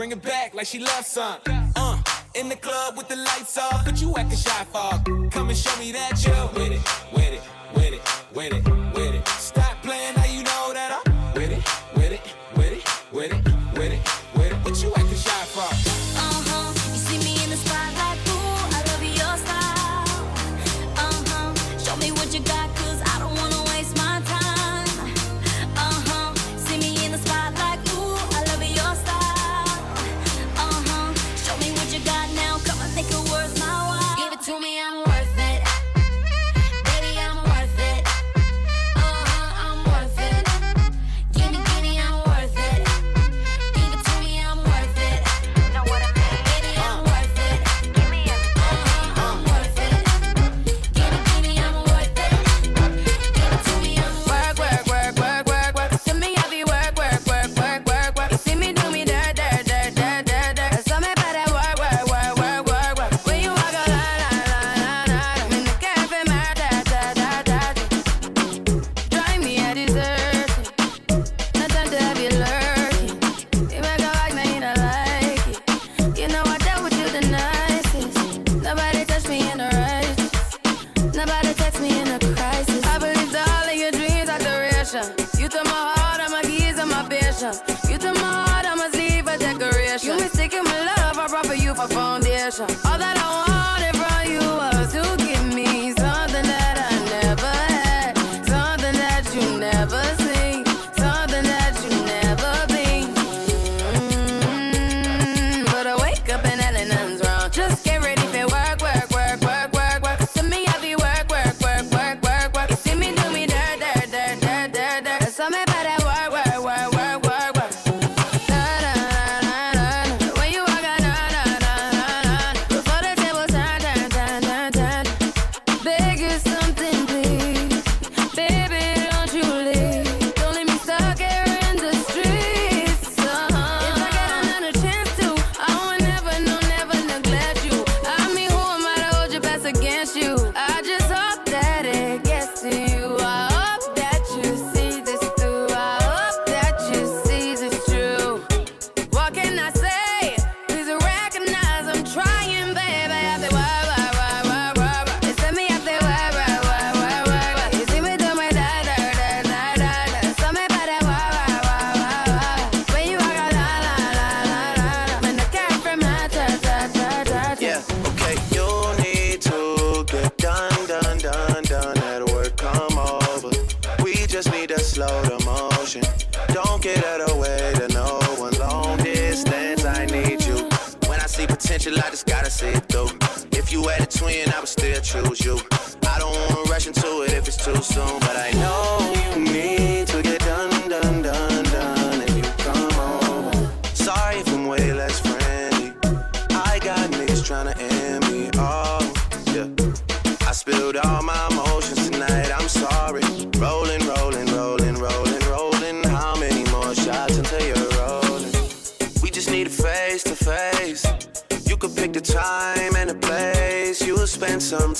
bring it back like she loves some. Uh, in the club with the lights off, but you acting shy Fog, Come and show me that you're with it.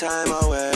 time away.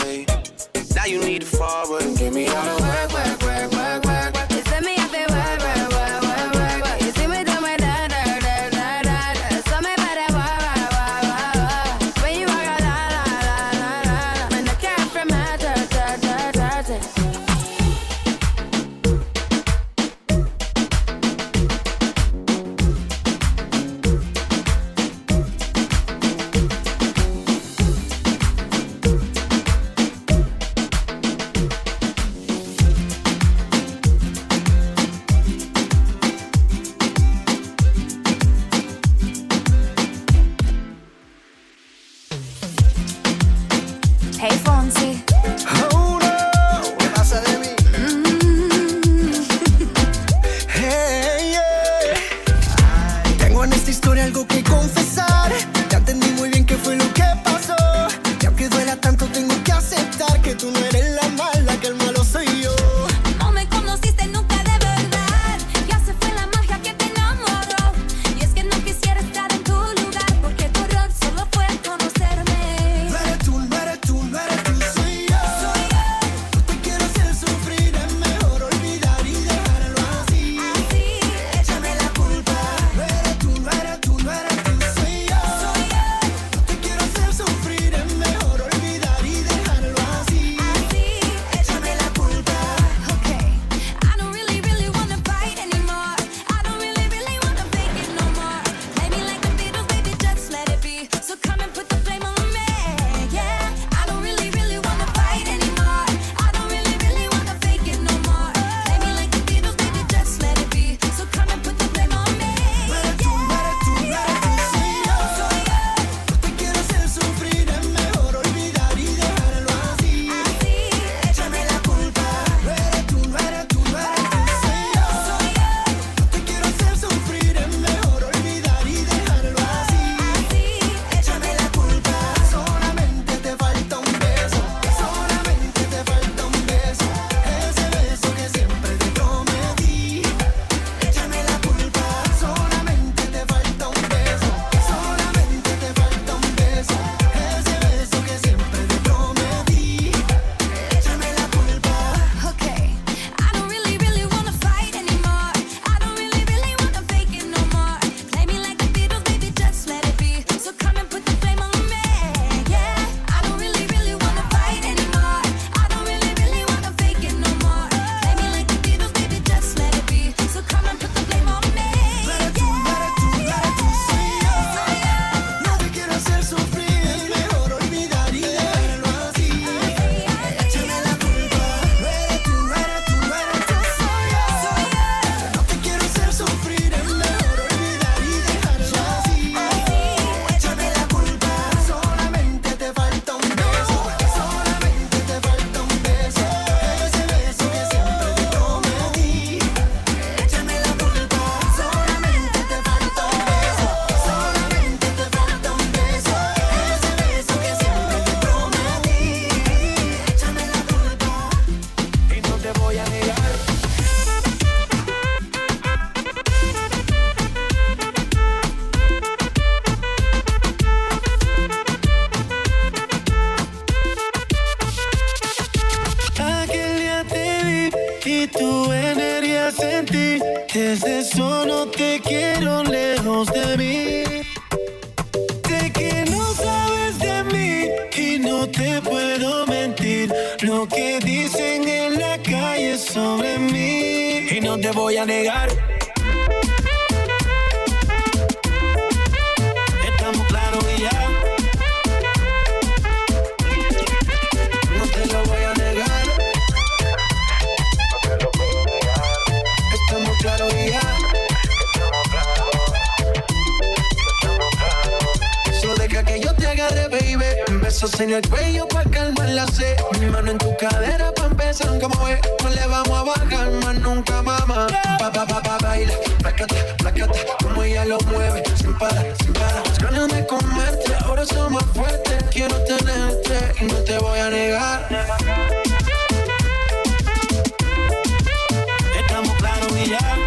cuello pa' calmar la sed. Mi mano en tu cadera pa' empezar, como ve. Eh. No le vamos a bajar más nunca, mamá. Pa, pa, pa, pa, baila, placata, placata. Como ella lo mueve, sin parar, sin parar. Las ganas de comerte, ahora son más fuertes. Quiero tenerte y no te voy a negar. Estamos claros y.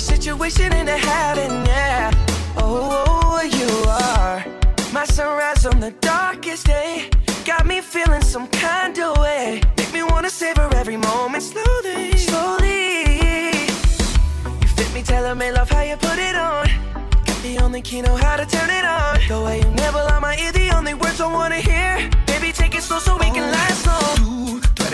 situation into heaven, yeah. Oh, oh, oh, you are my sunrise on the darkest day. Got me feeling some kind of way. Make me wanna savor every moment slowly, slowly. You fit me, tell me, love how you put it on. Got the only key know how to turn it on. The way you never lie my ear, the only words I wanna hear. Baby, take it slow so we can last long.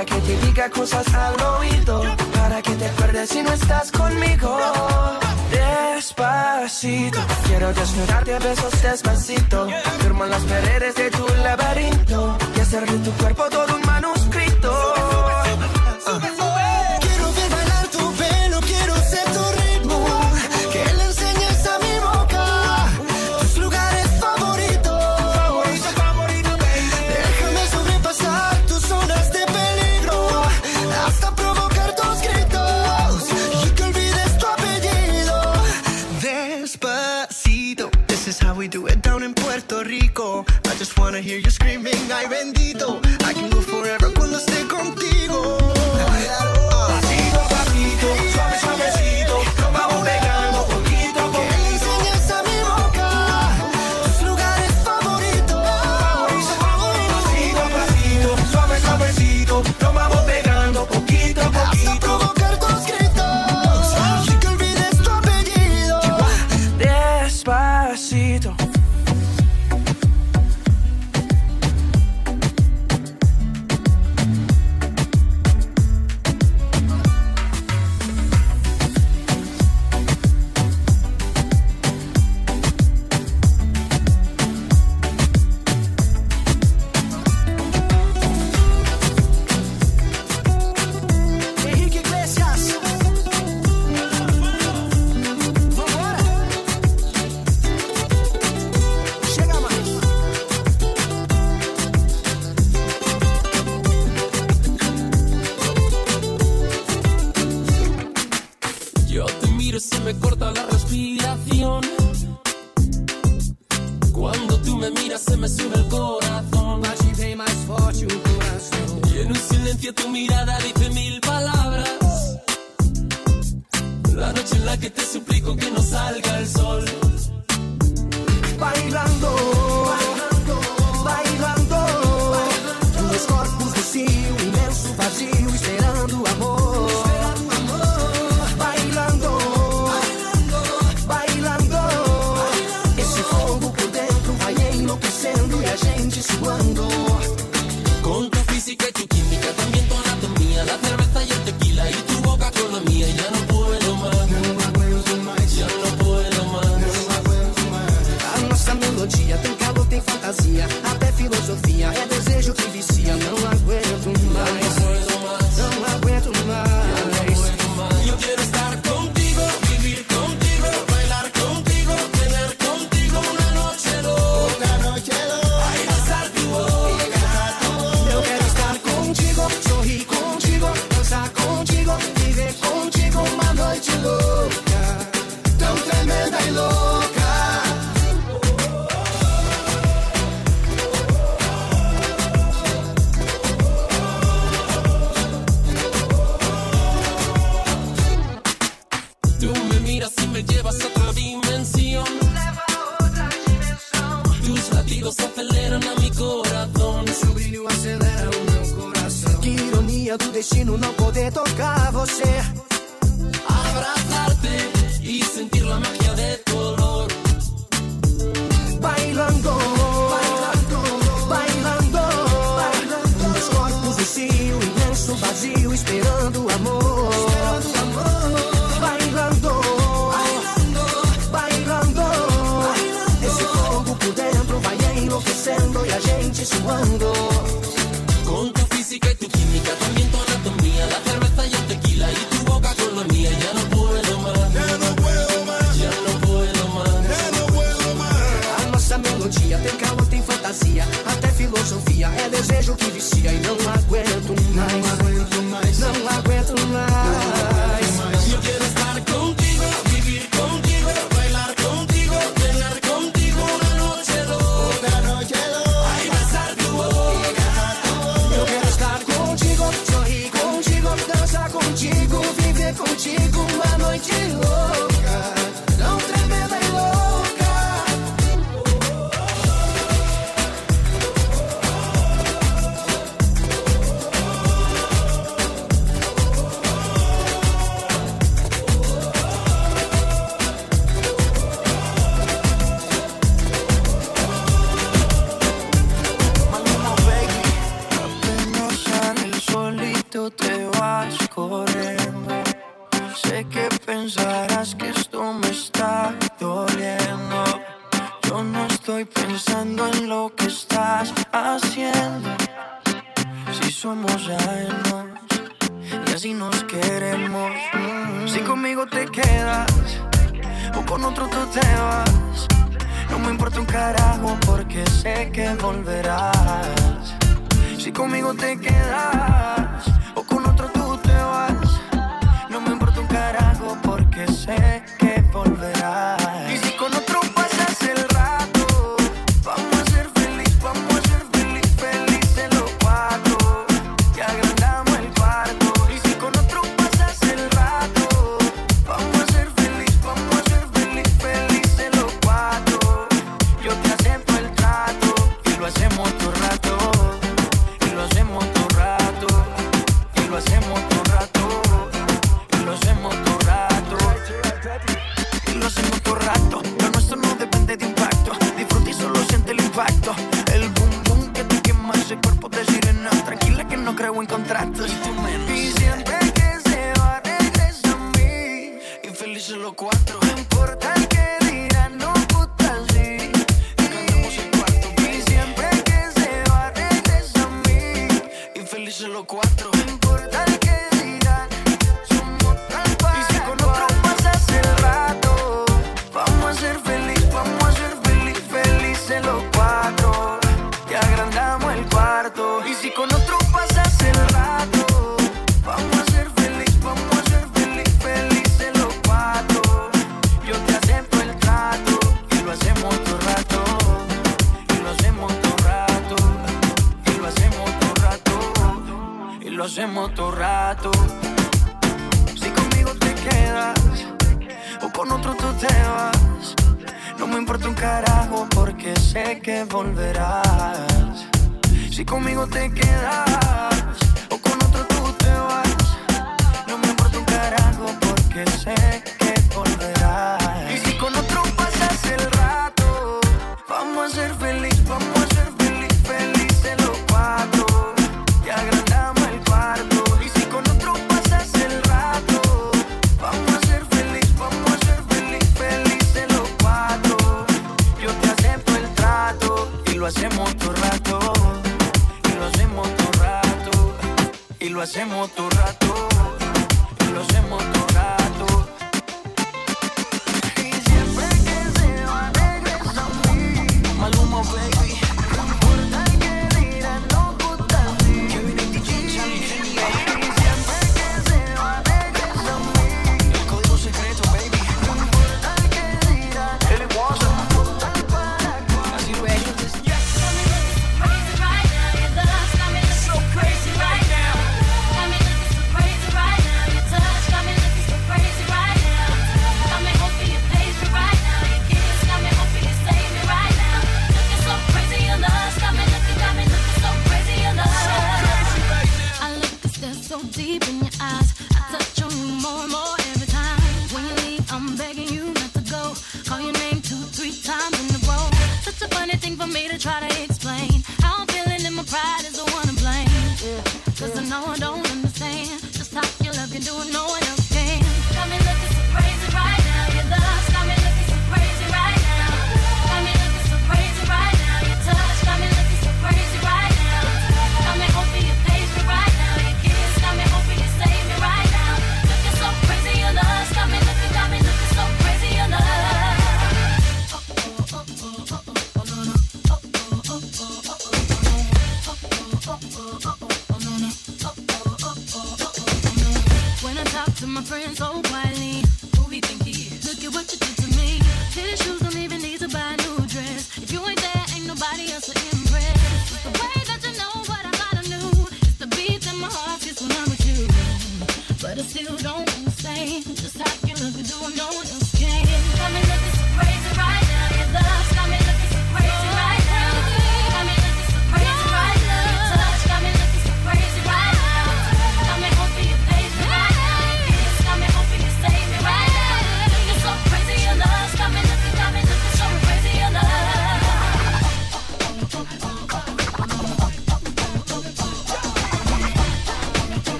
para que te diga cosas al oído, para que te acuerdes si no estás conmigo. Despacito, quiero desnudarte a besos despacito, firmo las paredes de tu laberinto y hacer de tu cuerpo todo un manuscrito. You're screaming, ay bendito. cuando keeping you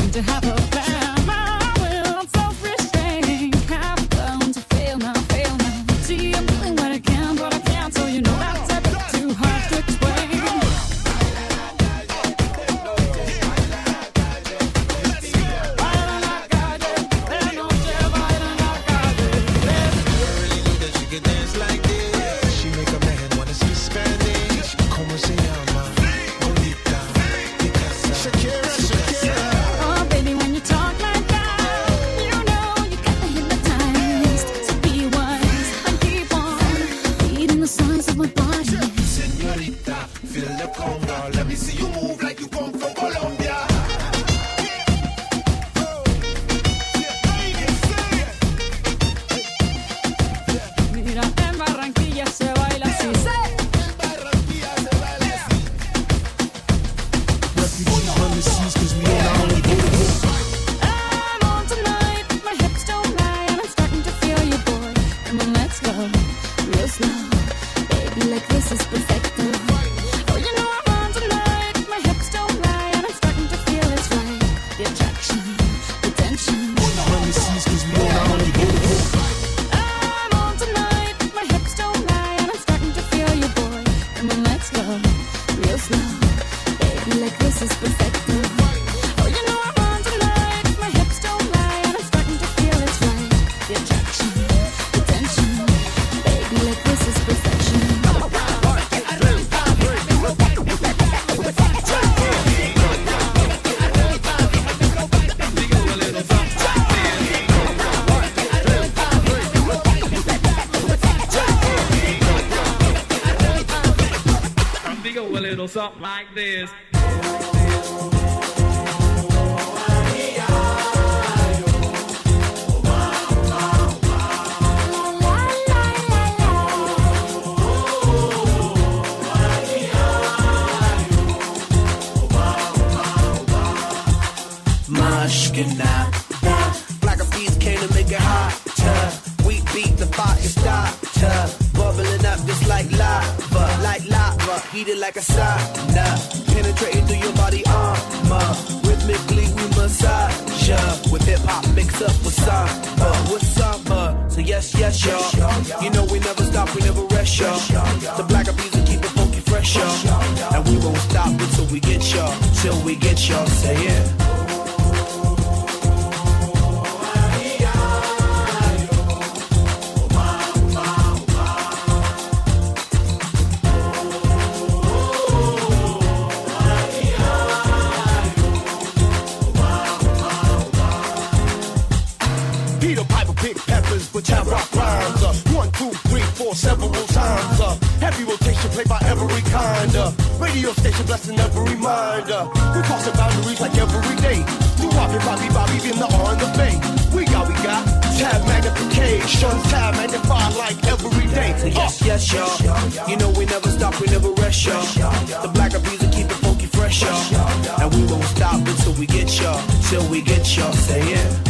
seem to have a plan. A sauna. Penetrating through your body armor. Rhythmically we massage ya. With hip hop mixed up with samba, with samba. So yes, yes, y'all. You know we never stop, we never rest, y'all. The black will keep it funky fresh, y'all. And we won't stop until we get y'all, till we get y'all. Say it. Peter radio station blessing every mind. Uh, we crossing boundaries like every day. Do Bobby, Bobby, Bobby in the R and the Bay. We got, we got tab magnification, tab magnified like every day. So yes, yes, y'all. You know we never stop, we never rest, y'all. The Black Eyed Peas keep it funky fresh, y'all. And we won't stop until we get y'all, till we get y'all. Say it.